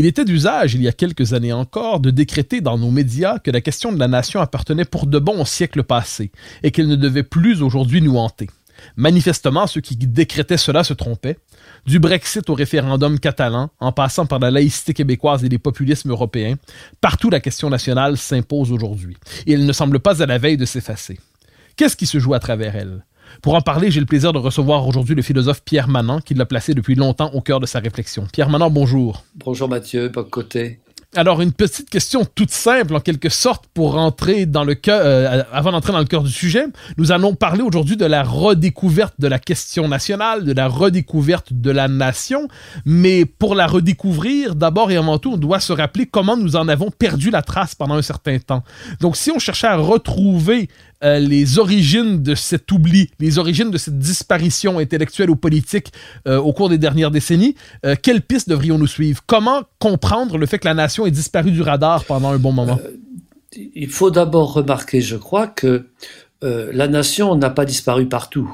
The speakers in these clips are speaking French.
Il était d'usage, il y a quelques années encore, de décréter dans nos médias que la question de la nation appartenait pour de bon au siècle passé et qu'elle ne devait plus aujourd'hui nous hanter. Manifestement, ceux qui décrétaient cela se trompaient. Du Brexit au référendum catalan, en passant par la laïcité québécoise et les populismes européens, partout la question nationale s'impose aujourd'hui, et elle ne semble pas à la veille de s'effacer. Qu'est-ce qui se joue à travers elle? Pour en parler, j'ai le plaisir de recevoir aujourd'hui le philosophe Pierre Manant, qui l'a placé depuis longtemps au cœur de sa réflexion. Pierre Manant, bonjour. Bonjour Mathieu, pas de côté. Alors, une petite question toute simple, en quelque sorte, pour rentrer dans le cœur, euh, avant d'entrer dans le cœur du sujet. Nous allons parler aujourd'hui de la redécouverte de la question nationale, de la redécouverte de la nation. Mais pour la redécouvrir, d'abord et avant tout, on doit se rappeler comment nous en avons perdu la trace pendant un certain temps. Donc, si on cherchait à retrouver euh, les origines de cet oubli, les origines de cette disparition intellectuelle ou politique euh, au cours des dernières décennies, euh, quelles pistes devrions-nous suivre? Comment comprendre le fait que la nation ait disparu du radar pendant un bon moment? il faut d'abord remarquer, je crois, que la nation n'a pas disparu partout.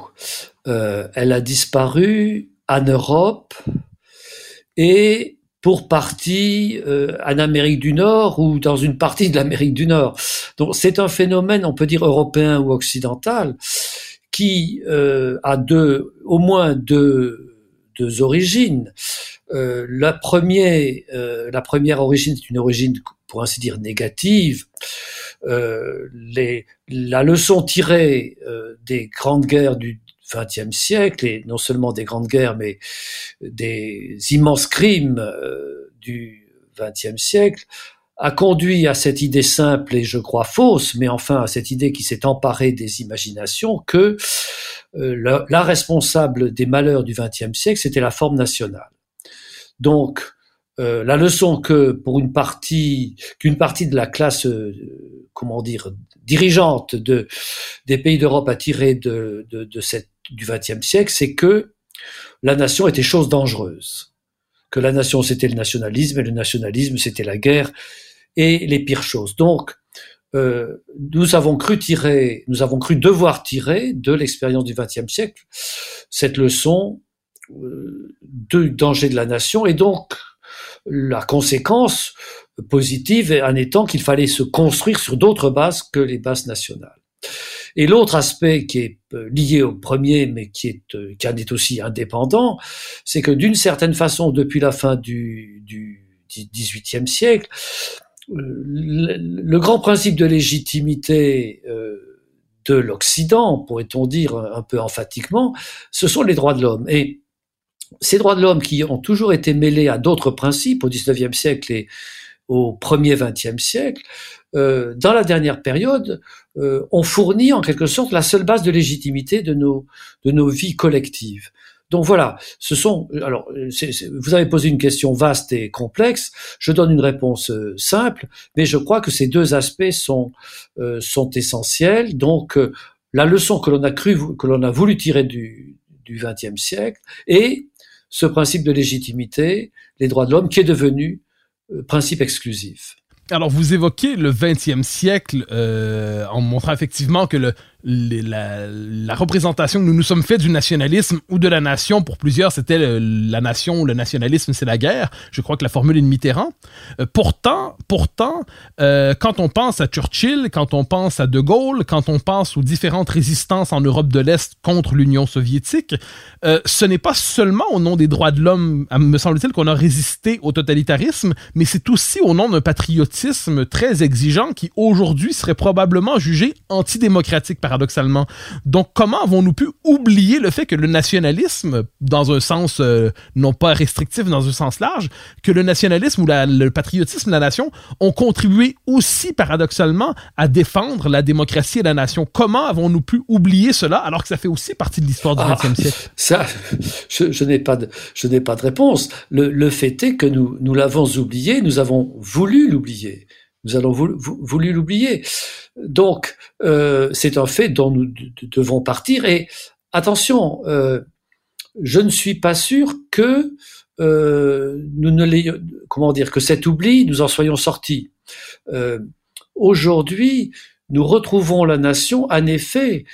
elle a disparu en Europe et pour partie euh, en Amérique du Nord ou dans une partie de l'Amérique du Nord. Donc c'est un phénomène, on peut dire européen ou occidental, qui euh, a deux, au moins deux, deux origines. Euh, la, première, la première origine est une origine, pour ainsi dire, négative. La leçon tirée des grandes guerres du XXe siècle, et non seulement des grandes guerres, mais des immenses crimes euh, du XXe siècle, a conduit à cette idée simple et je crois fausse, mais enfin à cette idée qui s'est emparée des imaginations, que euh, la, responsable des malheurs du XXe siècle, c'était la forme nationale. Donc, euh, la leçon que pour une partie, qu'une partie de la classe, comment dire, dirigeante de, des pays d'Europe a tiré de, de, de cette du XXe siècle, c'est que la nation était chose dangereuse, que la nation c'était le nationalisme et le nationalisme c'était la guerre et les pires choses. Donc euh, nous avons cru tirer, nous avons cru devoir tirer de l'expérience du XXe siècle cette leçon euh, du danger de la nation et donc la conséquence positive en étant qu'il fallait se construire sur d'autres bases que les bases nationales. Et l'autre aspect qui est euh, lié au premier, mais qui, est, euh, qui en est aussi indépendant, c'est que d'une certaine façon, depuis la fin du, du XVIIIe siècle, euh, le, grand principe de légitimité de l'Occident, pourrait-on dire un peu emphatiquement, ce sont les droits de l'homme. Et ces droits de l'homme qui ont toujours été mêlés à d'autres principes au XIXe siècle et au premier XXe siècle, euh, dans la dernière période, euh, ont fourni en quelque sorte la seule base de légitimité de nos, de nos vies collectives. Donc voilà, ce sont. Alors, vous avez posé une question vaste et complexe. Je donne une réponse euh, simple, mais je crois que ces deux aspects sont euh, sont essentiels. Donc, euh, la leçon que l'on a cru, que l'on a voulu tirer du du XXe siècle, et ce principe de légitimité, les droits de l'homme, qui est devenu principe exclusif. Alors, vous évoquez le 20e siècle euh, en montrant effectivement que le, la, représentation que nous nous sommes fait du nationalisme ou de la nation, pour plusieurs, c'était la nation, le nationalisme, c'est la guerre. Je crois que la formule est de Mitterrand. Euh, pourtant, pourtant, euh, quand on pense à Churchill, quand on pense à De Gaulle, quand on pense aux différentes résistances en Europe de l'Est contre l'Union soviétique, euh, ce n'est pas seulement au nom des droits de l'homme, me semble-t-il, qu'on a résisté au totalitarisme, mais c'est aussi au nom d'un patriotisme très exigeant qui aujourd'hui serait probablement jugé antidémocratique par paradoxalement. Donc, comment avons-nous pu oublier le fait que le nationalisme, dans un sens euh, non pas restrictif, dans un sens large, que le nationalisme ou le patriotisme de la nation ont contribué aussi paradoxalement à défendre la démocratie et la nation? Comment avons-nous pu oublier cela alors que ça fait aussi partie de l'histoire du XXe ah, siècle? Ça, je, n'ai pas de, je n'ai pas de réponse. Le, le fait est que nous, nous l'avons oublié, nous avons voulu l'oublier. Nous avons voulu l'oublier. Donc, euh, c'est un fait dont nous devons partir. Et attention, euh, je ne suis pas sûr que euh, nous ne comment dire, que cet oubli, nous en soyons sortis. Aujourd'hui, nous retrouvons la nation, en effet,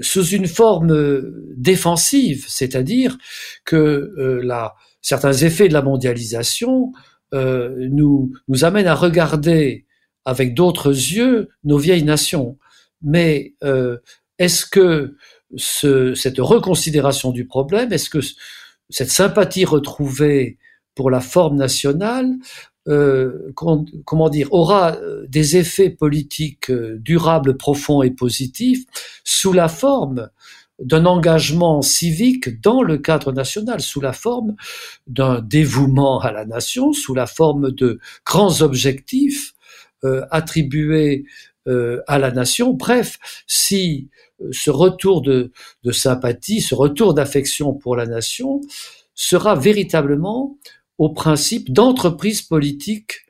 sous une forme défensive, c'est-à-dire que la, certains effets de la mondialisation nous, nous amènent à regarder avec d'autres yeux nos vieilles nations. Mais euh, est-ce que ce, cette reconsidération du problème, est-ce que cette sympathie retrouvée pour la forme nationale, euh, comment, dire, aura euh, des effets politiques durables, profonds et positifs sous la forme d'un engagement civique dans le cadre national, sous la forme d'un dévouement à la nation, sous la forme de grands objectifs attribué euh, à la nation. Bref, si euh, ce retour de, sympathie, ce retour d'affection pour la nation sera véritablement au principe d'entreprise politique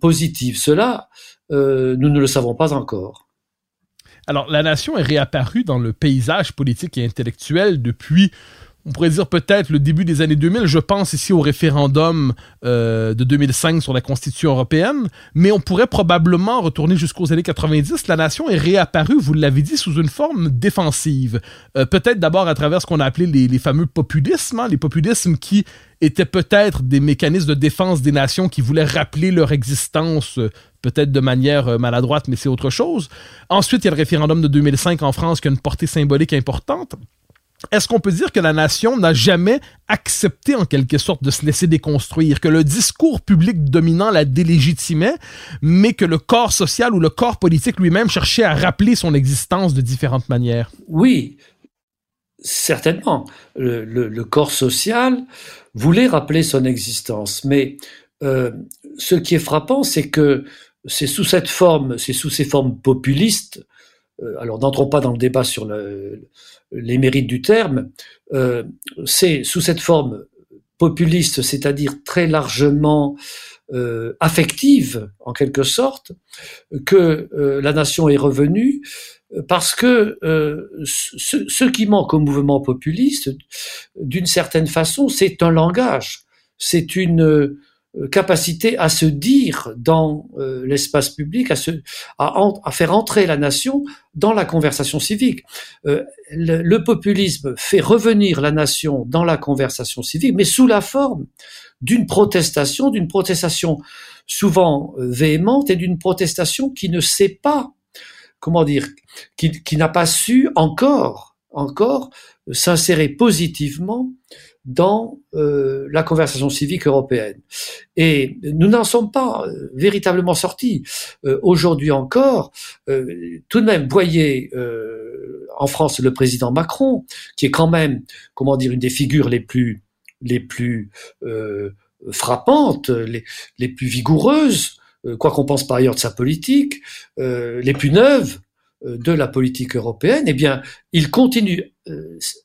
positive. Cela, nous ne le savons pas encore. Alors, la nation est réapparue dans le paysage politique et intellectuel depuis on pourrait dire peut-être le début des années 2000. Je pense ici au référendum euh, de 2005 sur la Constitution européenne, mais on pourrait probablement retourner jusqu'aux années 90. La nation est réapparue, vous l'avez dit, sous une forme défensive. Euh, peut-être d'abord à travers ce qu'on a appelé les, fameux populismes, hein, les populismes qui étaient peut-être des mécanismes de défense des nations qui voulaient rappeler leur existence euh, peut-être de manière maladroite, mais c'est autre chose. Ensuite, il y a le référendum de 2005 en France qui a une portée symbolique importante. Est-ce qu'on peut dire que la nation n'a jamais accepté en quelque sorte de se laisser déconstruire, que le discours public dominant la délégitimait, mais que le corps social ou le corps politique lui-même cherchait à rappeler son existence de différentes manières? Oui, certainement. Le, corps social voulait rappeler son existence, mais euh, ce qui est frappant, c'est que c'est sous cette forme, c'est sous ces formes populistes. Euh, alors n'entrons pas dans le débat sur le, les mérites du terme, euh, c'est sous cette forme populiste, c'est-à-dire très largement euh, affective en quelque sorte, que euh, la nation est revenue, parce que ce, ce, qui manque au mouvement populiste, d'une certaine façon, c'est un langage, c'est une euh, capacité à se dire dans euh, l'espace public, à, faire entrer la nation dans la conversation civique. Euh, le, populisme fait revenir la nation dans la conversation civique, mais sous la forme d'une protestation, d'une protestation souvent véhémente et d'une protestation qui ne sait pas, comment dire, qui, qui n'a pas su encore, encore s'insérer positivement dans euh, la conversation civique européenne. Et nous n'en sommes pas euh, véritablement sortis. Euh, aujourd'hui encore, tout de même, voyez en France le président Macron, qui est quand même, comment dire, une des figures les plus les plus frappantes, les, les plus vigoureuses, quoi qu'on pense par ailleurs de sa politique, les plus neuves de la politique européenne, eh bien, il continue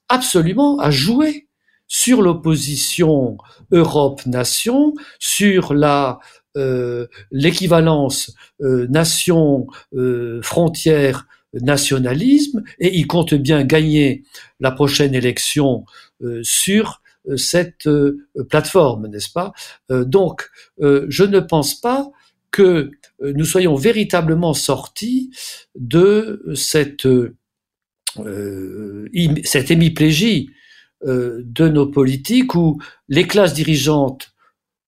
absolument à jouer sur l'opposition Europe-nation, sur la euh, l'équivalence euh, nation euh, frontière nationalisme et il compte bien gagner la prochaine élection euh, sur euh, cette plateforme, n'est-ce pas? Donc, je ne pense pas que nous soyons véritablement sortis de cette cette hémiplégie de nos politiques où les classes dirigeantes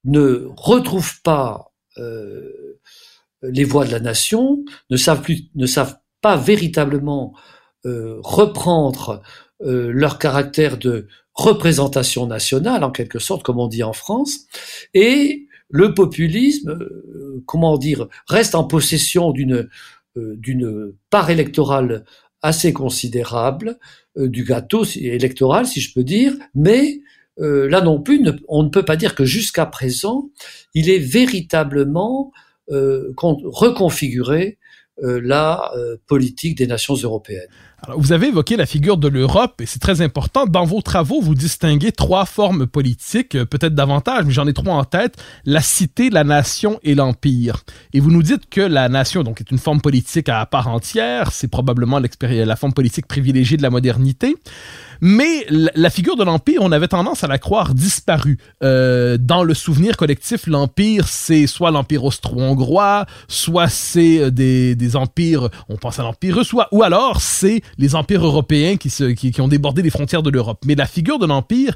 ne retrouvent pas les voix de la nation, ne savent plus, ne savent pas véritablement reprendre leur caractère de représentation nationale, en quelque sorte, comme on dit en France, et le populisme, euh, comment dire, reste en possession d'une euh, d'une part électorale assez considérable euh, du gâteau électoral, si je peux dire, mais là non plus, on ne peut pas dire que jusqu'à présent, il est véritablement reconfiguré la politique des nations européennes vous avez évoqué la figure de l'Europe et c'est très important. Dans vos travaux, vous distinguez trois formes politiques, euh, peut-être davantage, mais j'en ai trois en tête la cité, la nation et l'empire. Et vous nous dites que la nation donc est une forme politique à part entière. C'est probablement la forme politique privilégiée de la modernité. Mais la figure de l'Empire, on avait tendance à la croire disparue. Euh, dans le souvenir collectif, l'Empire, c'est soit l'Empire austro-hongrois, soit c'est euh, des, des, empires, on pense à l'Empire russe, ou alors c'est les empires européens qui, ont débordé les frontières de l'Europe. Mais la figure de l'Empire,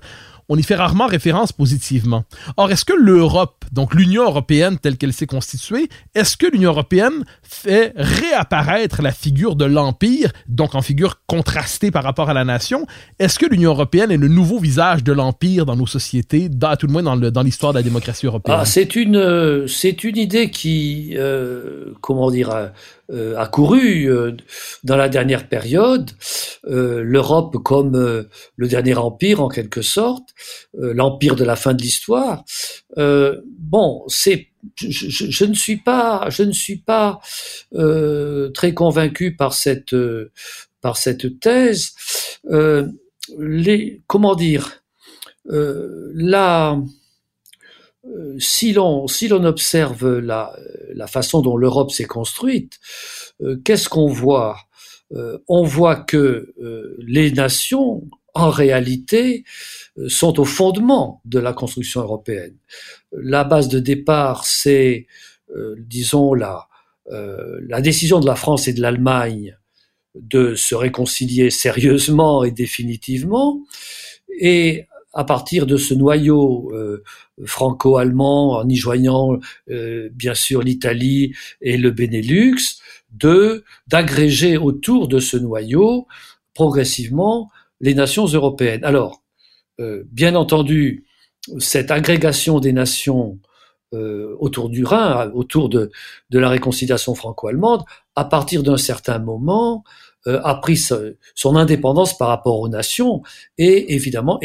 on y fait rarement référence positivement. Or, est-ce que l'Europe, donc l'Union européenne telle qu'elle s'est constituée, est-ce que l'Union européenne fait réapparaître la figure de l'Empire, donc en figure contrastée par rapport à la nation? Est-ce que l'Union européenne est le nouveau visage de l'Empire dans nos sociétés, dans, tout le moins dans l'histoire de la démocratie européenne? Ah, c'est une, c'est une idée qui, euh, comment dire, euh, a couru euh, dans la dernière période, euh, l'Europe comme le dernier empire en quelque sorte, l'empire de la fin de l'histoire. Bon, c'est je, ne suis pas, je ne suis pas très convaincu par cette par cette thèse. les comment dire la euh, si l'on si l'on observe la, la façon dont l'Europe s'est construite, euh, qu'est-ce qu'on voit? Euh, On voit que les nations, en réalité, sont au fondement de la construction européenne. La base de départ, c'est, disons, la, la décision de la France et de l'Allemagne de se réconcilier sérieusement et définitivement, et à partir de ce noyau euh, franco-allemand, en y joignant euh, bien sûr l'Italie et le Benelux, de d'agréger autour de ce noyau progressivement les nations européennes. Alors, euh, bien entendu, cette agrégation des nations autour du Rhin, autour de, la réconciliation franco-allemande, à partir d'un certain moment, euh, a pris son indépendance par rapport aux nations. Et évidemment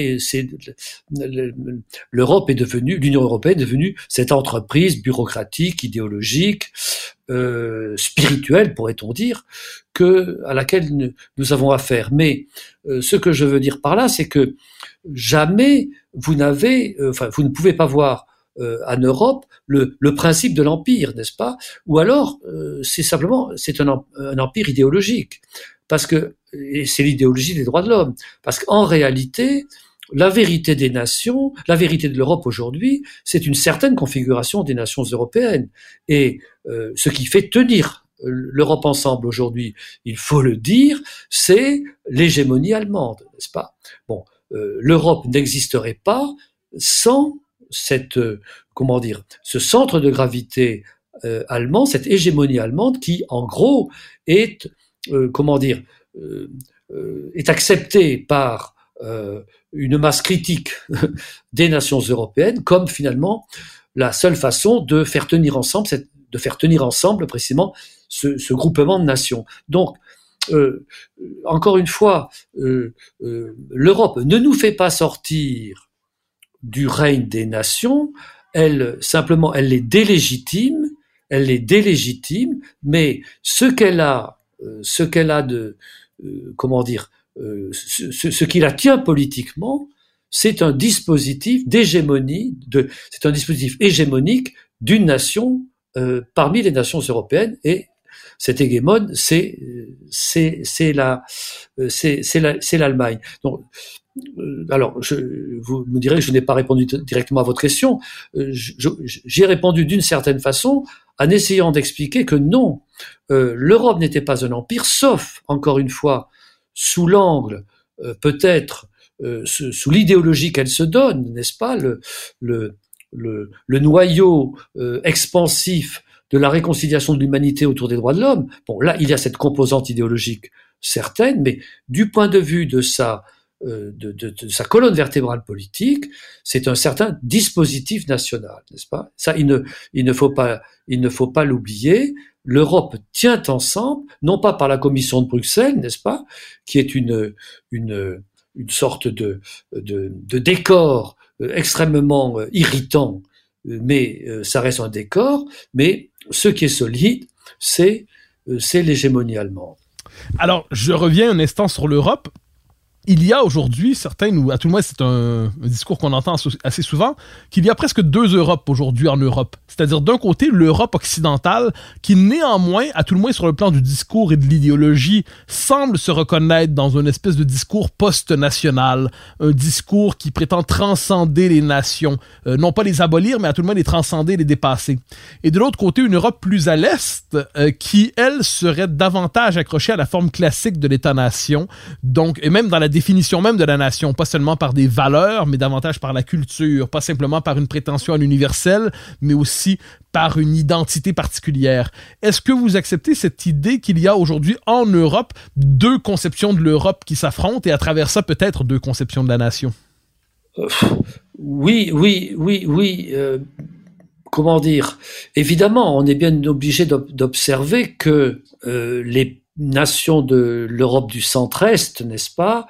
l'Europe est devenue l'Union européenne est devenue cette entreprise bureaucratique idéologique euh, spirituelle pourrait-on dire à laquelle nous avons affaire. Mais euh, ce que je veux dire par là c'est que jamais vous n'avez enfin vous ne pouvez pas voir en Europe le, le principe de l'empire, n'est-ce pas? Ou alors c'est simplement c'est un, un, empire idéologique. Parce que c'est l'idéologie des droits de l'homme, parce qu'en réalité, la vérité des nations, la vérité de l'Europe aujourd'hui, c'est une certaine configuration des nations européennes. Et euh, ce qui fait tenir l'Europe ensemble aujourd'hui, il faut le dire, c'est l'hégémonie allemande, n'est-ce pas? Bon, euh, l'Europe n'existerait pas sans cette, euh, comment dire, ce centre de gravité allemand, cette hégémonie allemande qui, en gros, est euh, comment dire, euh, euh, est accepté par une masse critique des nations européennes comme finalement la seule façon de faire tenir ensemble, de faire tenir ensemble précisément ce, ce groupement de nations. Donc, euh, encore une fois, euh, euh, l'Europe ne nous fait pas sortir du règne des nations, elle simplement, elle les délégitime, elle les délégitime, mais ce qu'elle a euh, ce qu'elle a de, euh, comment dire, euh, ce, qui la tient politiquement, c'est un dispositif d'hégémonie, c'est un dispositif hégémonique d'une nation parmi les nations européennes et cette hégémone, c'est c'est c'est la c'est c'est l'Allemagne. Donc alors, je, vous me direz que je n'ai pas répondu directement à votre question. J'ai répondu d'une certaine façon en essayant d'expliquer que non, euh, l'Europe n'était pas un empire, sauf, encore une fois, sous l'angle peut-être sous l'idéologie qu'elle se donne, n'est-ce pas, le, le, le noyau expansif de la réconciliation de l'humanité autour des droits de l'homme. Bon, là, il y a cette composante idéologique certaine, mais du point de vue de sa euh, colonne vertébrale politique, c'est un certain dispositif national, n'est-ce pas? Ça, il ne, faut pas, l'oublier. L'Europe tient ensemble, non pas par la Commission de Bruxelles, n'est-ce pas, qui est une, sorte de, de, de décor euh, extrêmement euh, irritant, mais ça reste un décor. Mais ce qui est solide, c'est c'est l'hégémonie allemande. Alors, je reviens un instant sur l'Europe il y a aujourd'hui certains, ou à tout le moins c'est un, discours qu'on entend assez souvent, qu'il y a presque deux Europes aujourd'hui en Europe. C'est-à-dire d'un côté l'Europe occidentale, qui néanmoins, à tout le moins sur le plan du discours et de l'idéologie, semble se reconnaître dans une espèce de discours post-national, un discours qui prétend transcender les nations, euh, non pas les abolir, mais à tout le moins les transcender, les dépasser. Et de l'autre côté, une Europe plus à l'est, euh, qui elle serait davantage accrochée à la forme classique de l'État-nation, donc et même dans la définition même de la nation, pas seulement par des valeurs, mais davantage par la culture, pas simplement par une prétention à l'universel, mais aussi par une identité particulière. Est-ce que vous acceptez cette idée qu'il y a aujourd'hui en Europe deux conceptions de l'Europe qui s'affrontent et à travers ça peut-être deux conceptions de la nation? Euh, Oui, oui, oui, oui. Euh, comment dire? Évidemment, on est bien obligé d'observer que euh, les nations de l'Europe du centre-est, n'est-ce pas?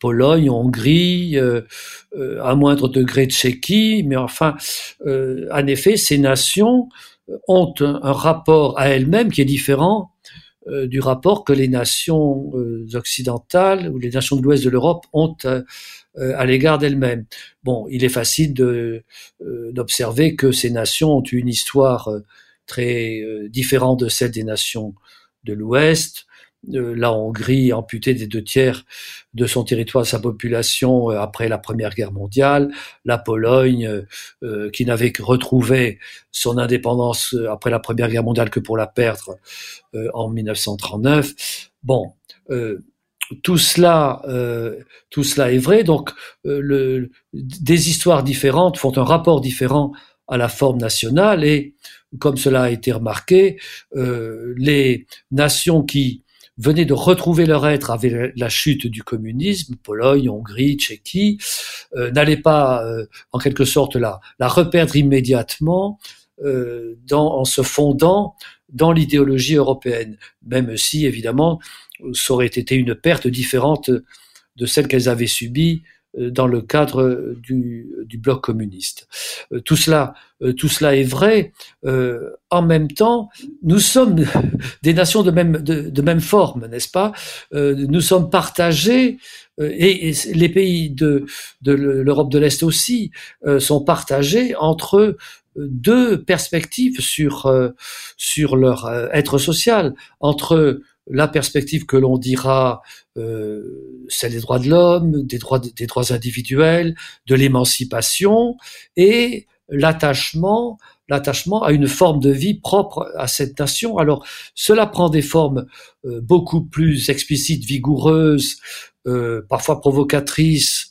Pologne, Hongrie, euh, euh, à moindre degré Tchéquie, mais enfin, euh, en effet, ces nations ont un, rapport à elles-mêmes qui est différent du rapport que les nations occidentales ou les nations de l'ouest de l'Europe ont à l'égard d'elles-mêmes. Bon, il est facile d'observer que ces nations ont une histoire très différente de celle des nations de l'Ouest, euh, la Hongrie amputée des deux tiers de son territoire, sa population euh, après la Première Guerre mondiale, la Pologne euh, qui n'avait retrouvé son indépendance après la Première Guerre mondiale que pour la perdre en 1939. Bon, tout cela, tout cela est vrai. Donc, le, des histoires différentes font un rapport différent à la forme nationale et, comme cela a été remarqué, les nations qui venaient de retrouver leur être avec la chute du communisme, Pologne, Hongrie, Tchéquie, euh, n'allaient pas, euh, en quelque sorte, la, reperdre immédiatement euh, en se fondant dans l'idéologie européenne, même si, évidemment, ça aurait été une perte différente de celle qu'elles avaient subie euh, dans le cadre du, du bloc communiste. Euh, tout cela, euh, tout cela est vrai. en même temps, nous sommes des nations de même, de, de même forme, n'est-ce pas? Nous sommes partagés et, les pays de, de l'Europe de l'Est aussi sont partagés entre deux perspectives sur sur leur être social entre la perspective que l'on dira euh, celle des droits de l'homme, des droits, des droits individuels, de l'émancipation et l'attachement l'attachement à une forme de vie propre à cette nation. Alors cela prend des formes euh, beaucoup plus explicites, vigoureuses, euh, parfois provocatrices,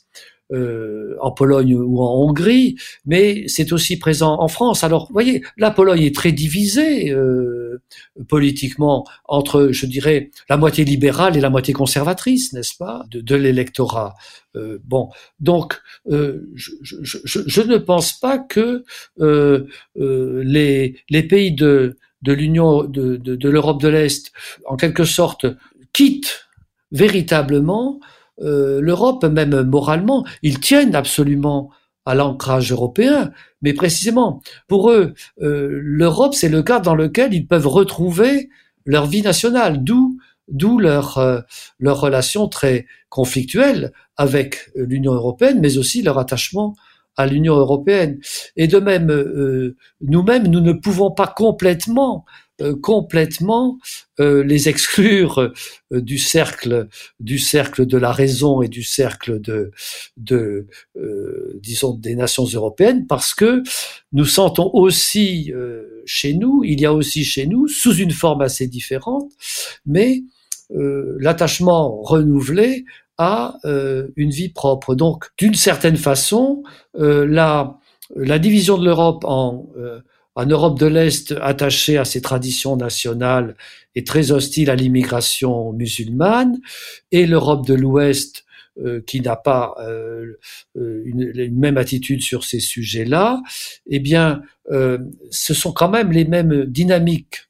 euh, en Pologne ou en Hongrie, mais c'est aussi présent en France. Alors, vous voyez, la Pologne est très divisée euh, politiquement entre, je dirais, la moitié libérale et la moitié conservatrice, n'est-ce pas, de, de l'électorat. Euh, bon, donc, euh, je, je, je, je, ne pense pas que euh, les, les pays de, de l'Union, de, de, de l'Europe de l'Est, en quelque sorte, quittent véritablement euh, l'Europe, même moralement, ils tiennent absolument à l'ancrage européen, mais précisément, pour eux, euh, l'Europe, c'est le cadre dans lequel ils peuvent retrouver leur vie nationale, d'où d'où leur euh, leur relation très conflictuelle avec l'Union européenne, mais aussi leur attachement à l'Union européenne. Et de même, nous-mêmes, nous ne pouvons pas complètement complètement euh, les exclure euh, du cercle du cercle de la raison et du cercle de disons des nations européennes parce que nous sentons aussi chez nous il y a aussi chez nous sous une forme assez différente mais l'attachement renouvelé à une vie propre. Donc, d'une certaine façon, la division de l'Europe en en Europe de l'Est attachée à ses traditions nationales et très hostile à l'immigration musulmane, et l'Europe de l'Ouest euh, qui n'a pas euh, euh, une, même attitude sur ces sujets-là, eh bien, ce sont quand même les mêmes dynamiques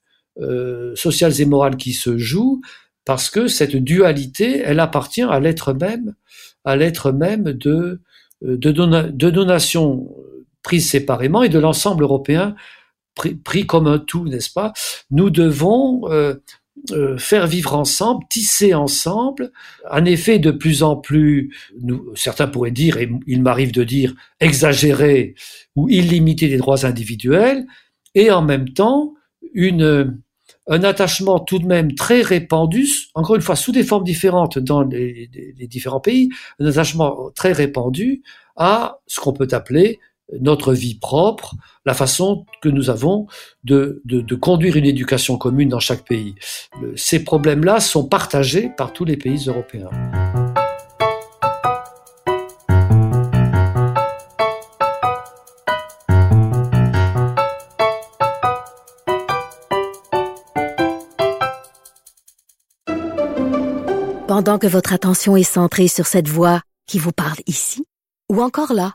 sociales et morales qui se jouent, parce que cette dualité, elle appartient à l'être même, à l'être même de de, de nos nations prises séparément et de l'ensemble européen pris, comme un tout, n'est-ce pas? Nous devons euh, euh, faire vivre ensemble, tisser ensemble. En effet, de plus en plus, certains pourraient dire, et il m'arrive de dire, exagérer ou illimiter les droits individuels, et en même temps, une, un attachement tout de même très répandu, encore une fois sous des formes différentes dans les différents pays, un attachement très répandu à ce qu'on peut appeler notre vie propre, la façon que nous avons de, de, conduire une éducation commune dans chaque pays. Ces problèmes-là sont partagés par tous les pays européens. Pendant que votre attention est centrée sur cette voix qui vous parle ici, ou encore là,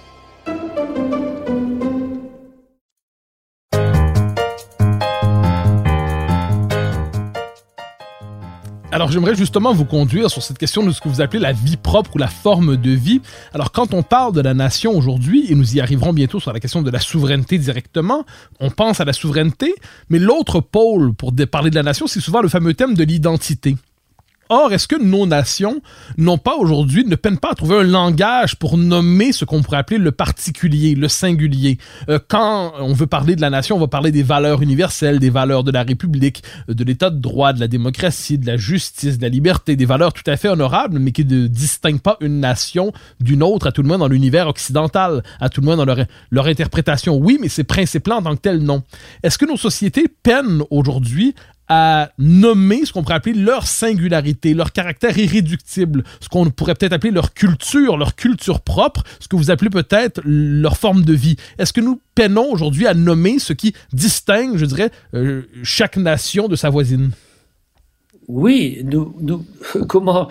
Alors j'aimerais justement vous conduire sur cette question de ce que vous appelez la vie propre ou la forme de vie. Alors quand on parle de la nation aujourd'hui, et nous y arriverons bientôt sur la question de la souveraineté directement, on pense à la souveraineté, mais l'autre pôle pour parler de la nation, c'est souvent le fameux thème de l'identité. Or, est-ce que nos nations n'ont pas aujourd'hui, ne peinent pas à trouver un langage pour nommer ce qu'on pourrait appeler le particulier, le singulier? Euh, quand on veut parler de la nation, on va parler des valeurs universelles, des valeurs de la République, euh, de l'état de droit, de la démocratie, de la justice, de la liberté, des valeurs tout à fait honorables, mais qui ne distinguent pas une nation d'une autre, à tout le moins dans l'univers occidental, à tout le moins dans leur, leur interprétation. Oui, mais ces principes-là en tant que tels, non. Est-ce que nos sociétés peinent aujourd'hui à nommer ce qu'on pourrait appeler leur singularité, leur caractère irréductible, ce qu'on pourrait peut-être appeler leur culture, leur culture propre, ce que vous appelez peut-être leur forme de vie. Est-ce que nous peinons aujourd'hui à nommer ce qui distingue, je dirais, euh, chaque nation de sa voisine? Oui, nous, comment,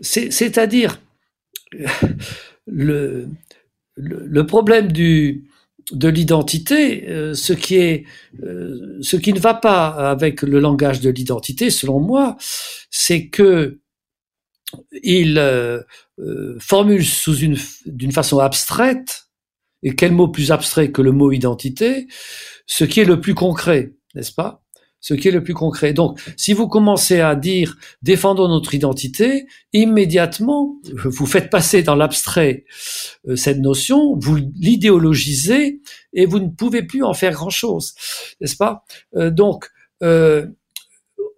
c'est-à-dire le, le problème du, de l'identité, euh, ce qui est, euh, ce qui ne va pas avec le langage de l'identité, selon moi, c'est que il euh, formule sous une, d'une façon abstraite, et quel mot plus abstrait que le mot identité, ce qui est le plus concret, n'est-ce pas? Ce qui est le plus concret. Donc, si vous commencez à dire défendons notre identité, immédiatement, vous faites passer dans l'abstrait euh, cette notion, vous l'idéologisez et vous ne pouvez plus en faire grand-chose, n'est-ce pas? Euh, Donc, euh,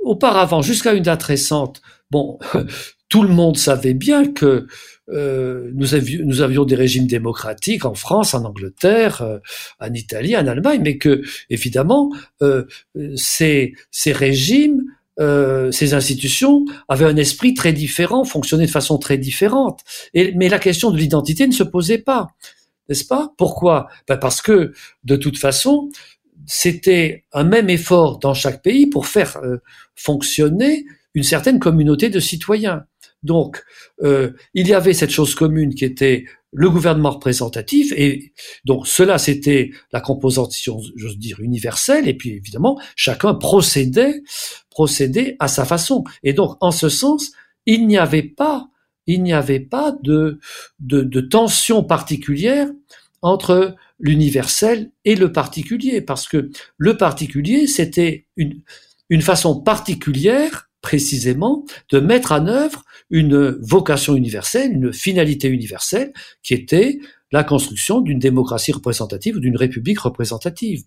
auparavant, jusqu'à une date récente, bon, tout le monde savait bien que euh, nous, avions, des régimes démocratiques en France, en Angleterre, euh, en Italie, en Allemagne, mais que évidemment euh, ces, régimes, ces institutions avaient un esprit très différent, fonctionnaient de façon très différente. Mais la question de l'identité ne se posait pas, n'est-ce pas? Pourquoi? Ben Parce que de toute façon, c'était un même effort dans chaque pays pour faire fonctionner une certaine communauté de citoyens. Donc, euh, il y avait cette chose commune qui était le gouvernement représentatif, et donc cela c'était la composante, j'ose dire, universelle, et puis évidemment, chacun procédait, procédait à sa façon. Et donc, en ce sens, il n'y avait pas, il n'y avait pas de, de, de tension particulière entre l'universel et le particulier, parce que le particulier, c'était une, une façon particulière précisément de mettre en œuvre une vocation universelle, une finalité universelle, qui était la construction d'une démocratie représentative ou d'une république représentative.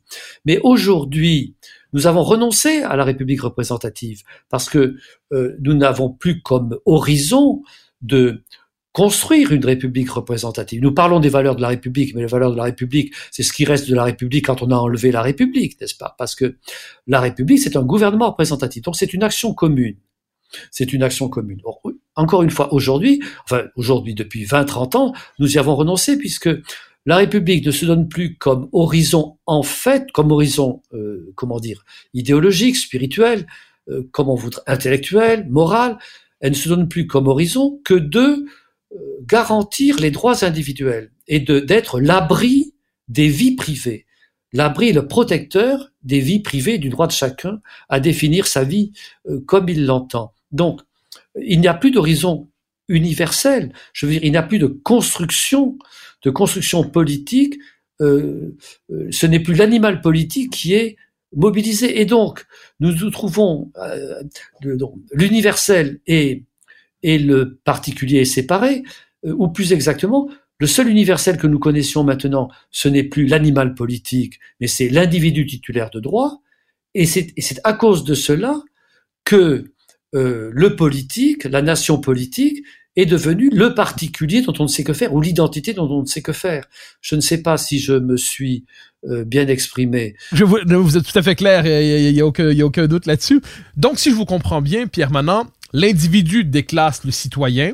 Mais aujourd'hui, nous avons renoncé à la république représentative parce que euh, nous n'avons plus comme horizon de construire une république représentative. Nous parlons des valeurs de la République, mais les valeurs de la République, c'est ce qui reste de la République quand on a enlevé la République, n'est-ce pas? Parce que la République, c'est un gouvernement représentatif. Donc c'est une action commune. C'est une action commune. Encore une fois, aujourd'hui, enfin aujourd'hui depuis 20-30 ans, nous y avons renoncé puisque la République ne se donne plus comme horizon en fait, comme horizon, euh, comment dire, idéologique, spirituel, euh, comment voudrait, intellectuel, moral. Elle ne se donne plus comme horizon que de garantir les droits individuels et d'être l'abri des vies privées. L'abri le protecteur des vies privées du droit de chacun à définir sa vie euh, comme il l'entend. Donc, il n'y a plus d'horizon universel. Je veux dire, il n'y a plus de construction, de construction politique. Euh, ce n'est plus l'animal politique qui est mobilisé. Et donc, nous nous trouvons l'universel et et le particulier est séparé, euh, ou plus exactement, le seul universel que nous connaissions maintenant, ce n'est plus l'animal politique, mais c'est l'individu titulaire de droit, et c'est à cause de cela que euh, le politique, la nation politique, est devenu le particulier dont on ne sait que faire, ou l'identité dont on ne sait que faire. Je ne sais pas si je me suis euh, bien exprimé. Je vous, êtes tout à fait clair, il n'y a, a, aucun doute là-dessus. Donc, si je vous comprends bien, Pierre Manant, L'individu déclasse le citoyen.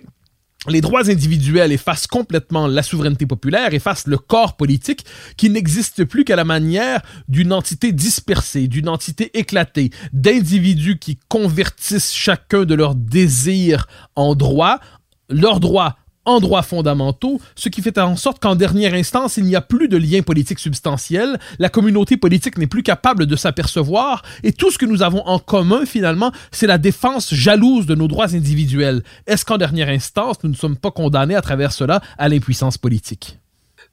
Les droits individuels effacent complètement la souveraineté populaire, effacent le corps politique qui n'existe plus qu'à la manière d'une entité dispersée, d'une entité éclatée, d'individus qui convertissent chacun de leurs désirs en droits, leurs droits en droits fondamentaux, ce qui fait en sorte qu'en dernière instance, il n'y a plus de lien politique substantiel, la communauté politique n'est plus capable de s'apercevoir, et tout ce que nous avons en commun, finalement, c'est la défense jalouse de nos droits individuels. Est-ce qu'en dernière instance, nous ne sommes pas condamnés à travers cela à l'impuissance politique?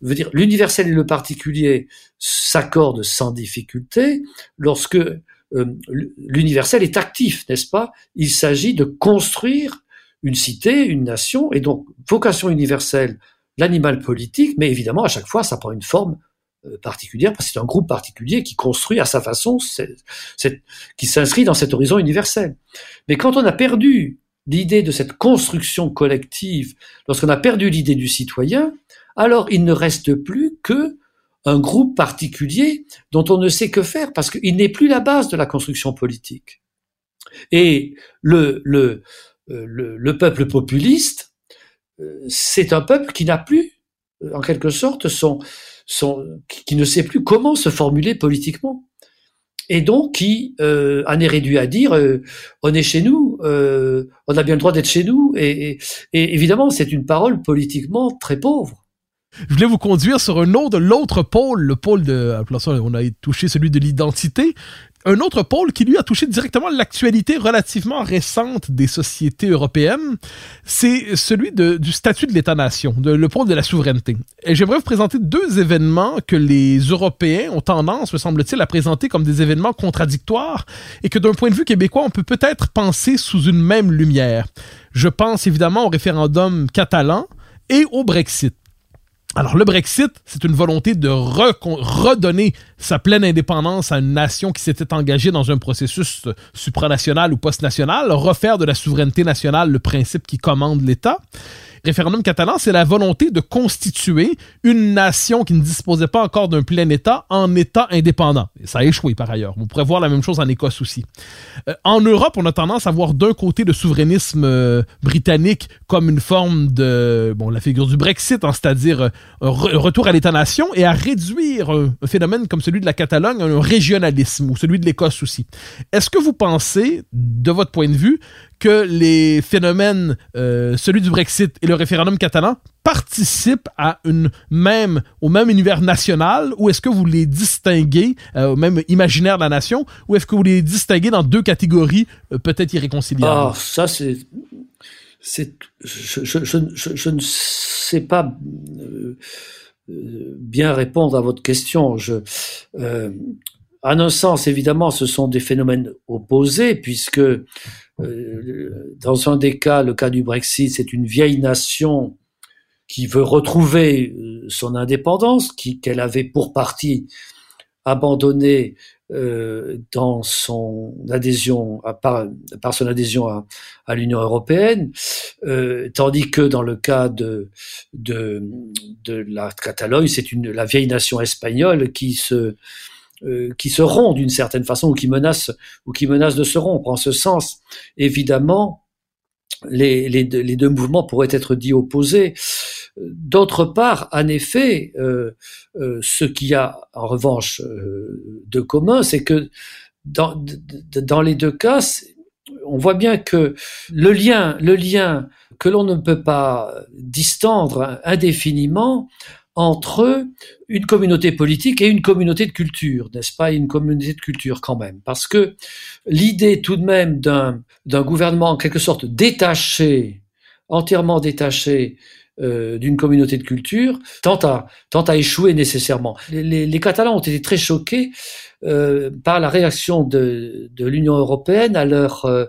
veut dire l'universel et le particulier s'accordent sans difficulté lorsque euh, l'universel est actif, n'est-ce pas? Il s'agit de construire une cité, une nation, et donc vocation universelle, l'animal politique, mais évidemment, à chaque fois, ça prend une forme euh, particulière, parce que c'est un groupe particulier qui construit à sa façon, qui s'inscrit dans cet horizon universel. Mais quand on a perdu l'idée de cette construction collective, lorsqu'on a perdu l'idée du citoyen, alors il ne reste plus que un groupe particulier dont on ne sait que faire, parce qu'il n'est plus la base de la construction politique. Et le, le, euh, le, peuple populiste, euh, c'est un peuple qui n'a plus, euh, en quelque sorte, son, qui ne sait plus comment se formuler politiquement. Et donc qui en est réduit à dire on est chez nous, on a bien le droit d'être chez nous, et, et évidemment c'est une parole politiquement très pauvre. Je voulais vous conduire sur un autre, l'autre pôle, le pôle de, on a touché celui de l'identité un autre pôle qui lui a touché directement l'actualité relativement récente des sociétés européennes, c'est celui du statut de l'État-nation, le pôle de la souveraineté. Et j'aimerais vous présenter deux événements que les Européens ont tendance, me semble-t-il, à présenter comme des événements contradictoires et que d'un point de vue québécois, on peut peut-être penser sous une même lumière. Je pense évidemment au référendum catalan et au Brexit. Alors le Brexit, c'est une volonté de redonner sa pleine indépendance à une nation qui s'était engagée dans un processus supranational ou post-national, refaire de la souveraineté nationale le principe qui commande l'État référendum catalan, c'est la volonté de constituer une nation qui ne disposait pas encore d'un plein État en État indépendant. Et ça a échoué par ailleurs. On pourrait voir la même chose en Écosse aussi. Euh, en Europe, on a tendance à voir d'un côté le souverainisme euh, britannique comme une forme de, bon, la figure du Brexit, hein, c'est-à-dire euh, un, retour à l'État-nation et à réduire un, phénomène comme celui de la Catalogne un régionalisme ou celui de l'Écosse aussi. Est-ce que vous pensez, de votre point de vue, que les phénomènes, euh, celui du Brexit et le référendum catalan, participent à une même, au même univers national ou est-ce que vous les distinguez euh, au même imaginaire de la nation ou est-ce que vous les distinguez dans deux catégories euh, peut-être irréconciliables? Ah, ça c'est. c'est je, ne sais pas bien répondre à votre question. Je, en un sens, évidemment, ce sont des phénomènes opposés, puisque euh, dans un des cas, le cas du Brexit, c'est une vieille nation qui veut retrouver son indépendance, qu'elle avait pour partie abandonnée euh, dans son adhésion à, par, par son adhésion à, à l'Union européenne, euh, tandis que dans le cas de de, de la Catalogne, c'est une la vieille nation espagnole qui se euh, qui se rompt d'une certaine façon ou qui menace ou qui menace de se rompre. En ce sens, évidemment, les, les, les deux mouvements pourraient être dits opposés. D'autre part, en effet, euh, euh, ce qu'il y a en revanche euh, de commun, c'est que dans, les deux cas, on voit bien que le lien, que l'on ne peut pas distendre indéfiniment entre une communauté politique et une communauté de culture, n'est-ce pas? Une communauté de culture quand même. Parce que l'idée tout de même d'un gouvernement en quelque sorte détaché, entièrement détaché euh, d'une communauté de culture tente à, tente à échouer nécessairement. Les, les, Catalans ont été très choqués euh, par la réaction de, de l'Union européenne à leur, euh,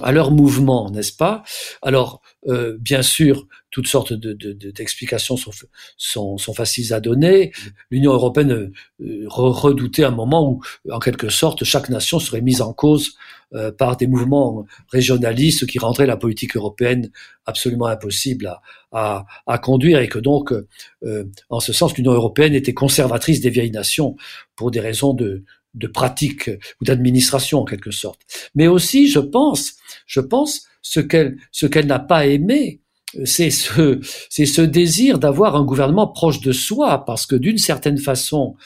à leur mouvement, n'est-ce pas? Alors, euh, bien sûr, toutes sortes d'explications de, de, sont, sont, sont, faciles à donner. L'Union européenne euh, redoutait un moment où, en quelque sorte, chaque nation serait mise en cause euh, par des mouvements régionalistes qui rendraient la politique européenne absolument impossible à, à, à conduire et que donc, euh, en ce sens, l'Union européenne était conservatrice des vieilles nations pour des raisons de, de pratique ou d'administration en quelque sorte. Mais aussi, je pense, je pense, ce qu'elle ce qu'elle n'a pas aimé, c'est ce c'est ce désir d'avoir un gouvernement proche de soi, parce que d'une certaine façon,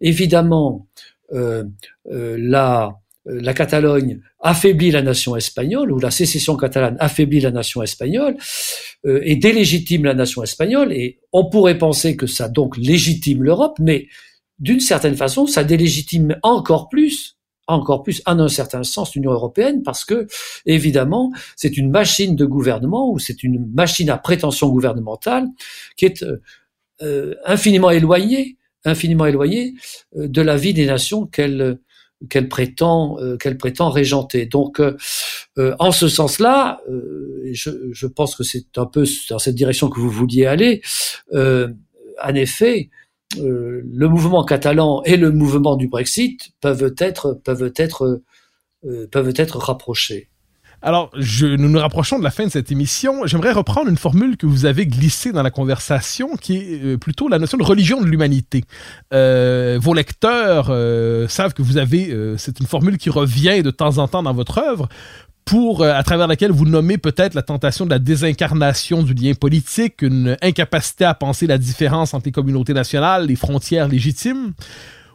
évidemment, euh, euh, la la Catalogne affaiblit la nation espagnole, ou la sécession catalane affaiblit la nation espagnole, euh, et délégitime la nation espagnole, et on pourrait penser que ça donc légitime l'Europe, mais d'une certaine façon, ça délégitime encore plus encore plus, en un certain sens, l'Union européenne, parce que, évidemment, c'est une machine de gouvernement ou c'est une machine à prétention gouvernementale qui est euh, euh infiniment éloignée, infiniment éloignée euh, de la vie des nations qu'elle prétend régenter. Donc, en ce sens-là, je, je, pense que c'est un peu dans cette direction que vous vouliez aller. en effet, euh, le mouvement catalan et le mouvement du Brexit peuvent être peuvent être euh, peuvent être rapprochés. Alors, nous nous rapprochons de la fin de cette émission. J'aimerais reprendre une formule que vous avez glissée dans la conversation, qui est euh, plutôt la notion de religion de l'humanité. vos lecteurs savent que vous avez, c'est une formule qui revient de temps en temps dans votre œuvre euh, à travers laquelle vous nommez peut-être la tentation de la désincarnation du lien politique, une incapacité à penser la différence entre les communautés nationales, les frontières légitimes.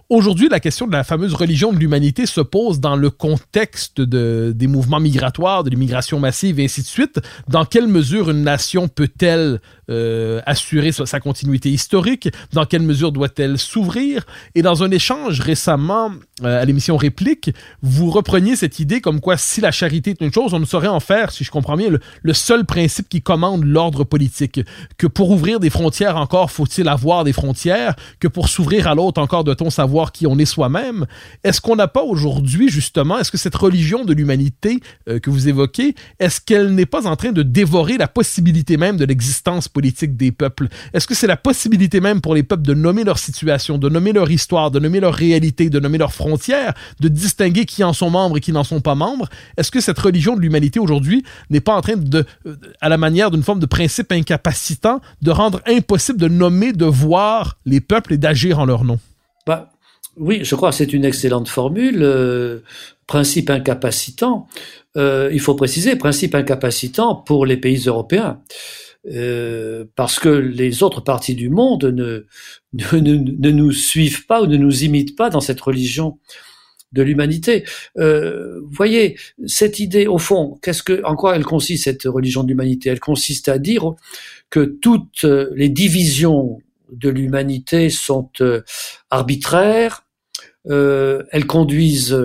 Aujourd'hui, la question de la fameuse religion de l'humanité se pose dans le contexte de, des mouvements migratoires, de l'immigration massive et ainsi de suite. Dans quelle mesure une nation peut-elle euh, assurer sa, continuité historique? Dans quelle mesure doit-elle s'ouvrir? Et dans un échange récemment euh, à l'émission Réplique, vous repreniez cette idée comme quoi si la charité est une chose, on ne saurait en faire, si je comprends bien, le, seul principe qui commande l'ordre politique. Que pour ouvrir des frontières encore, faut-il avoir des frontières? Que pour s'ouvrir à l'autre encore, doit-on savoir qui on est soi-même? Est-ce qu'on n'a pas aujourd'hui, justement, est-ce que cette religion de l'humanité euh, que vous évoquez, est-ce qu'elle n'est pas en train de dévorer la possibilité même de l'existence politique des peuples? Est-ce que c'est la possibilité même pour les peuples de nommer leur situation, de nommer leur histoire, de nommer leur réalité, de nommer leurs frontières, de distinguer qui en sont membres et qui n'en sont pas membres? Est-ce que cette religion de l'humanité aujourd'hui n'est pas en train de, euh, à la manière d'une forme de principe incapacitant, de rendre impossible de nommer, de voir les peuples et d'agir en leur nom? Bah, oui, je crois que c'est une excellente formule. Euh, principe incapacitant, euh, il faut préciser, principe incapacitant pour les pays européens. Euh, parce que les autres parties du monde ne, ne, ne, nous suivent pas ou ne nous imitent pas dans cette religion de l'humanité. Euh, voyez, cette idée, au fond, qu'est-ce que, en quoi elle consiste cette religion de l'humanité? Elle consiste à dire que toutes les divisions de l'humanité sont euh, arbitraires, euh, elles conduisent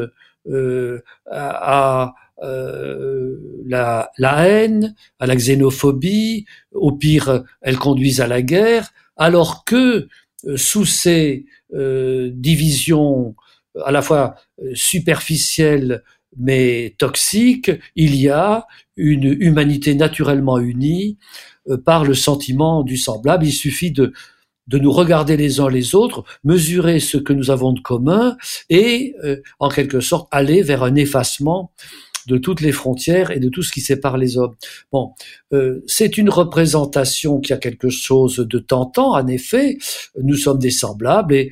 euh, à, euh, la, la, haine, à la xénophobie, au pire, elles conduisent à la guerre, alors que sous ces divisions à la fois superficielles mais toxique, il y a une humanité naturellement unie euh, par le sentiment du semblable. Il suffit de, de nous regarder les uns les autres, mesurer ce que nous avons de commun et, euh, en quelque sorte, aller vers un effacement de toutes les frontières et de tout ce qui sépare les hommes. Bon, euh, c'est une représentation qui a quelque chose de tentant. En effet, nous sommes des semblables et,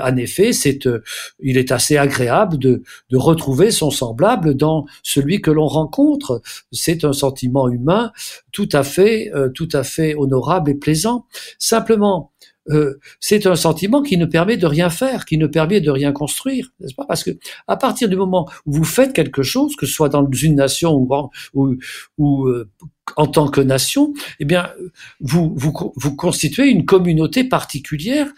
en effet, c'est, euh, il est assez agréable de, de retrouver son semblable dans celui que l'on rencontre. C'est un sentiment humain tout à fait, euh, tout à fait honorable et plaisant. Simplement, euh, c'est un sentiment qui ne permet de rien faire, qui ne permet de rien construire, n'est-ce pas? Parce que à partir du moment où vous faites quelque chose, que ce soit dans une nation ou, ou euh, en tant que nation, eh bien, vous, vous, vous constituez une communauté particulière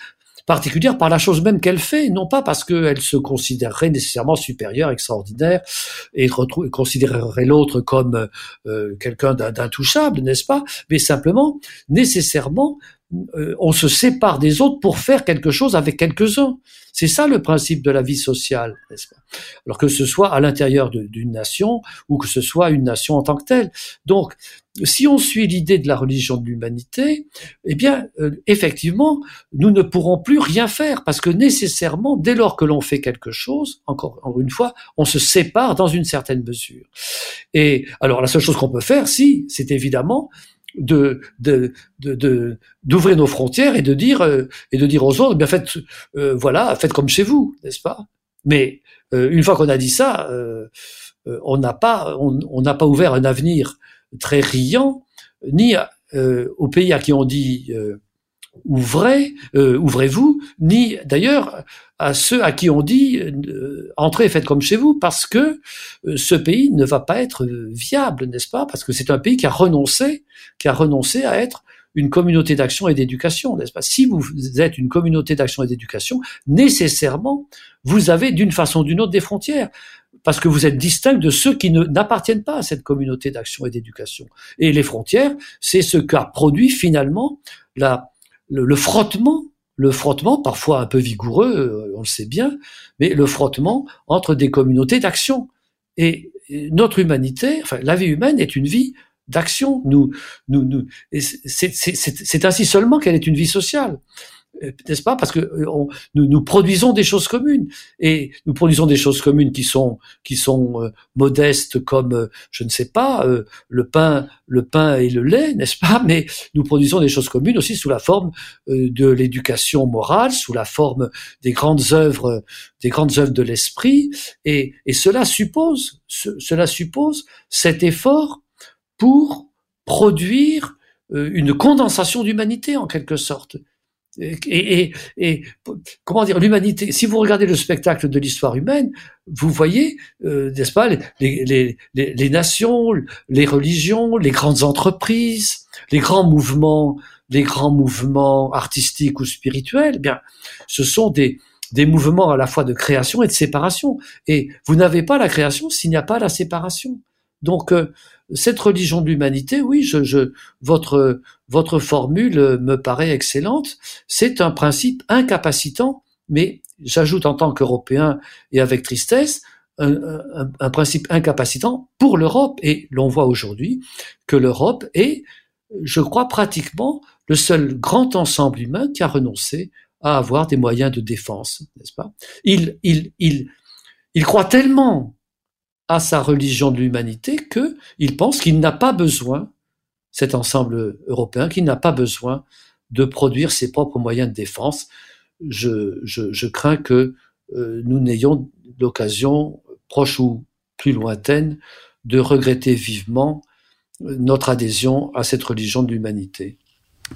particulière par la chose même qu'elle fait, non pas parce qu'elle se considérerait nécessairement supérieure, extraordinaire, et considérerait l'autre comme euh, quelqu'un d'intouchable, n'est-ce pas? Mais simplement, nécessairement, euh, on se sépare des autres pour faire quelque chose avec quelques-uns. C'est ça le principe de la vie sociale, n'est-ce pas? Alors que ce soit à l'intérieur d'une nation ou que ce soit une nation en tant que telle. Donc, si on suit l'idée de la religion de l'humanité, eh bien, euh, effectivement, nous ne pourrons plus rien faire parce que nécessairement, dès lors que l'on fait quelque chose, encore, une fois, on se sépare dans une certaine mesure. Et alors, la seule chose qu'on peut faire, si, c'est évidemment de d'ouvrir nos frontières et de dire euh, et de dire aux autres eh bien faites euh, voilà faites comme chez vous n'est-ce pas? Mais euh, une fois qu'on a dit ça on n'a pas on n'a pas ouvert un avenir très riant ni aux pays à qui on dit ouvrez, euh, ouvrez-vous, ni d'ailleurs à ceux à qui on dit euh, entrez faites comme chez vous, parce que euh, ce pays ne va pas être viable, n'est-ce pas? Parce que c'est un pays qui a renoncé, qui a renoncé à être une communauté d'action et d'éducation, n'est-ce pas? Si vous êtes une communauté d'action et d'éducation, nécessairement, vous avez d'une façon ou d'une autre des frontières parce que vous êtes distinct de ceux qui n'appartiennent pas à cette communauté d'action et d'éducation. Et les frontières, c'est ce qu'a produit finalement la, le, frottement, le frottement, parfois un peu vigoureux, euh, on le sait bien, mais le frottement entre des communautés d'action. Et notre humanité, enfin la vie humaine est une vie d'action. Nous, nous, nous, c'est ainsi seulement qu'elle est une vie sociale. Euh, n'est-ce pas? Parce que euh, nous, produisons des choses communes. Et nous produisons des choses communes qui sont qui sont euh, modestes comme je ne sais pas le pain le pain et le lait, n'est-ce pas? Mais nous produisons des choses communes aussi sous la forme de l'éducation morale, sous la forme des grandes œuvres des grandes œuvres de l'esprit. Et, et cela suppose cela suppose cet effort pour produire une condensation d'humanité en quelque sorte et, et, comment dire l'humanité si vous regardez le spectacle de l'histoire humaine vous voyez euh, n'est-ce pas les, les, les, les, nations les religions les grandes entreprises les grands mouvements les grands mouvements artistiques ou spirituels eh bien ce sont des des mouvements à la fois de création et de séparation. Et vous n'avez pas la création s'il n'y a pas la séparation donc euh, cette religion de l'humanité, oui, votre, votre formule me paraît excellente. C'est un principe incapacitant, mais j'ajoute en tant qu'Européen et avec tristesse, un, un, un principe incapacitant pour l'Europe. Et l'on voit aujourd'hui que l'Europe est, je crois, pratiquement le seul grand ensemble humain qui a renoncé à avoir des moyens de défense, n'est-ce pas? Il, il, il, il croit tellement à sa religion de l'humanité qu'il pense qu'il n'a pas besoin, cet ensemble européen, qu'il n'a pas besoin de produire ses propres moyens de défense. Je, crains que euh, nous n'ayons l'occasion, proche ou plus lointaine, de regretter vivement notre adhésion à cette religion de l'humanité.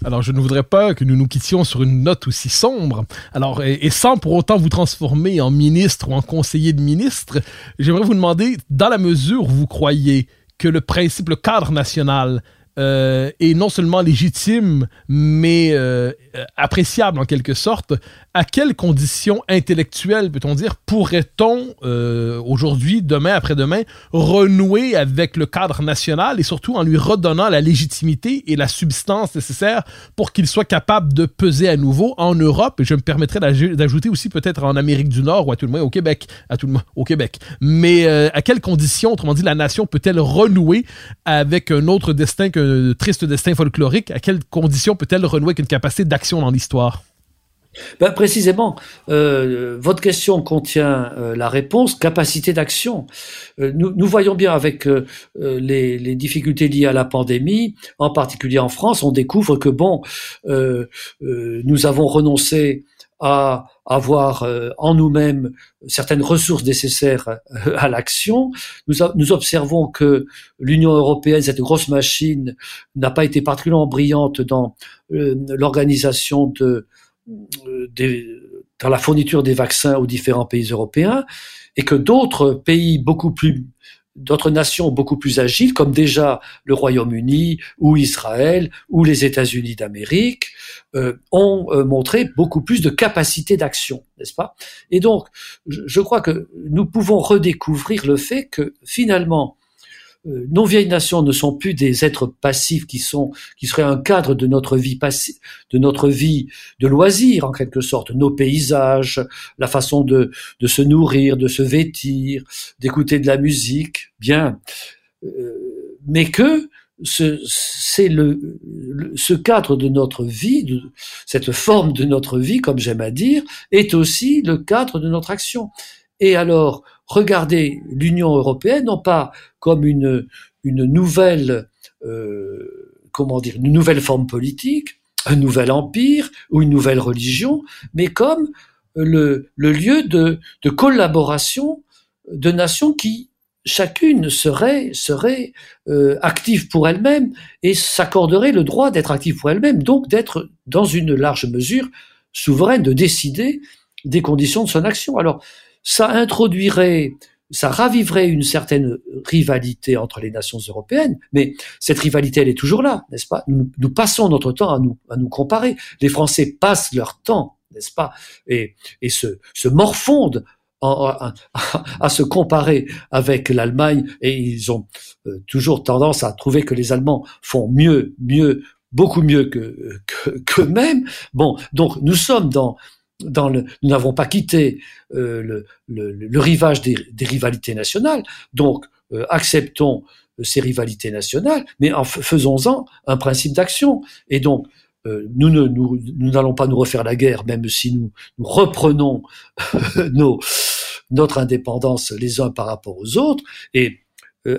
Alors, je ne voudrais pas que nous nous quittions sur une note aussi sombre. Alors, et, sans pour autant vous transformer en ministre ou en conseiller de ministre, j'aimerais vous demander, dans la mesure où vous croyez que le principe, cadre national euh, est non seulement légitime, mais euh, appréciable en quelque sorte, à quelles conditions intellectuelles, peut-on dire, pourrait-on euh, aujourd'hui, demain, après-demain, renouer avec le cadre national et surtout en lui redonnant la légitimité et la substance nécessaire pour qu'il soit capable de peser à nouveau en Europe, et je me permettrai d'ajouter aussi peut-être en Amérique du Nord ou à tout le moins au Québec, à tout le moins au Québec. Mais à quelles conditions, autrement dit, la nation peut-elle renouer avec un autre destin triste destin folklorique? À quelles conditions peut-elle renouer avec une capacité d'action dans l'histoire? Ben précisément, euh, votre question contient euh, la réponse capacité d'action. Euh, nous, nous, voyons bien avec les, les, difficultés liées à la pandémie, en particulier en France, on découvre que bon, nous avons renoncé à avoir en nous-mêmes certaines ressources nécessaires à l'action. Nous, nous, observons que l'Union européenne, cette grosse machine, n'a pas été particulièrement brillante dans l'organisation de euh, des, dans la fourniture des vaccins aux différents pays européens et que d'autres pays beaucoup plus d'autres nations beaucoup plus agiles, comme déjà le Royaume-Uni ou Israël ou les États-Unis d'Amérique, euh, ont euh, montré beaucoup plus de capacité d'action, n'est-ce pas? Et donc, je, crois que nous pouvons redécouvrir le fait que finalement, nos vieilles nations ne sont plus des êtres passifs qui sont, qui seraient un cadre de notre vie passive, de notre vie de loisir en quelque sorte, nos paysages, la façon de, de se nourrir, de se vêtir, d'écouter de la musique, bien, euh, mais que ce, c'est le, ce cadre de notre vie, de, cette forme de notre vie, comme j'aime à dire, est aussi le cadre de notre action. Et alors, regardez l'Union européenne non pas comme une, nouvelle, euh, nouvelle forme politique, un nouvel empire ou une nouvelle religion, mais comme le, lieu de, collaboration de nations qui chacune serait serait euh, active pour elle-même et s'accorderait le droit d'être active pour elle-même, donc d'être dans une large mesure souveraine, de décider des conditions de son action. Alors ça introduirait, ça raviverait une certaine rivalité entre les nations européennes, mais cette rivalité, elle est toujours là, n'est-ce pas? Nous, passons notre temps à nous, à nous comparer. Les Français passent leur temps, n'est-ce pas? Et, et se, se morfondent à, à, se comparer avec l'Allemagne et ils ont euh, toujours tendance à trouver que les Allemands font mieux, mieux, beaucoup mieux que qu'eux-mêmes. Bon, donc nous sommes dans nous n'avons pas quitté euh, le, rivage des, rivalités nationales, donc euh, acceptons ces rivalités nationales, mais en faisons-en un principe d'action. Et donc, euh, nous ne nous, n'allons pas nous refaire la guerre, même si nous, reprenons notre indépendance les uns par rapport aux autres, et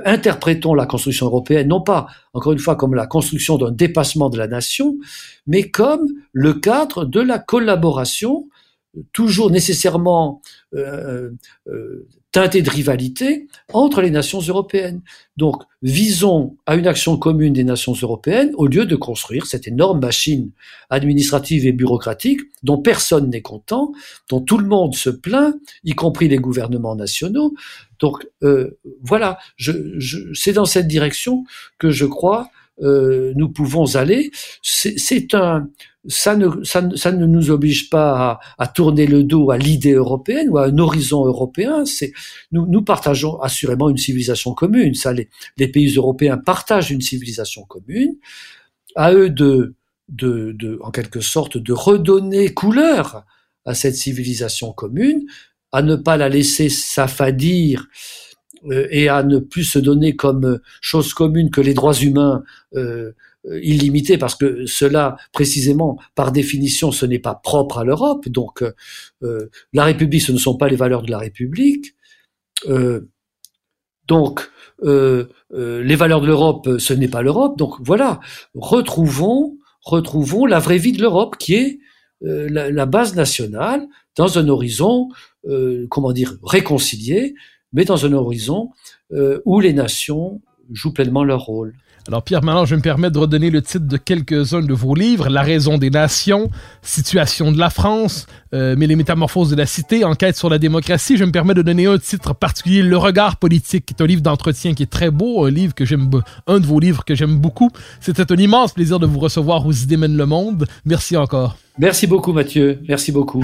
interprétons la construction européenne non pas, encore une fois, comme la construction d'un dépassement de la nation, mais comme le cadre de la collaboration toujours nécessairement euh, euh, teinté de rivalité entre les nations européennes. Donc, visons à une action commune des nations européennes au lieu de construire cette énorme machine administrative et bureaucratique dont personne n'est content, dont tout le monde se plaint, y compris les gouvernements nationaux. Donc, euh, voilà, je, je, c'est dans cette direction que je crois euh, nous pouvons aller. C'est un, ça ne, ça, ça, ne nous oblige pas à, à tourner le dos à l'idée européenne ou à un horizon européen. C'est, nous, nous partageons assurément une civilisation commune. Ça, les, les pays européens partagent une civilisation commune. À eux de, de, de, en quelque sorte, de redonner couleur à cette civilisation commune, à ne pas la laisser s'affadir et à ne plus se donner comme euh, chose commune que les droits humains euh, illimités, parce que cela, précisément, par définition, ce n'est pas propre à l'Europe. Donc, la République, ce ne sont pas les valeurs de la République. donc, les valeurs de l'Europe, ce n'est pas l'Europe. Donc, voilà, retrouvons, retrouvons la vraie vie de l'Europe, qui est la, base nationale dans un horizon, comment dire, réconcilié, mais dans un horizon euh, où les nations jouent pleinement leur rôle. Alors Pierre, maintenant je me permets de redonner le titre de quelques-uns de vos livres, La raison des nations, Situation de la France, euh, mais les métamorphoses de la cité, Enquête sur la démocratie. Je me permets de donner un titre particulier, Le regard politique, qui est un livre d'entretien qui est très beau, un livre que j'aime, un de vos livres que j'aime beaucoup. C'était un immense plaisir de vous recevoir aux Idées mènent le monde. Merci encore. Merci beaucoup Mathieu, merci beaucoup.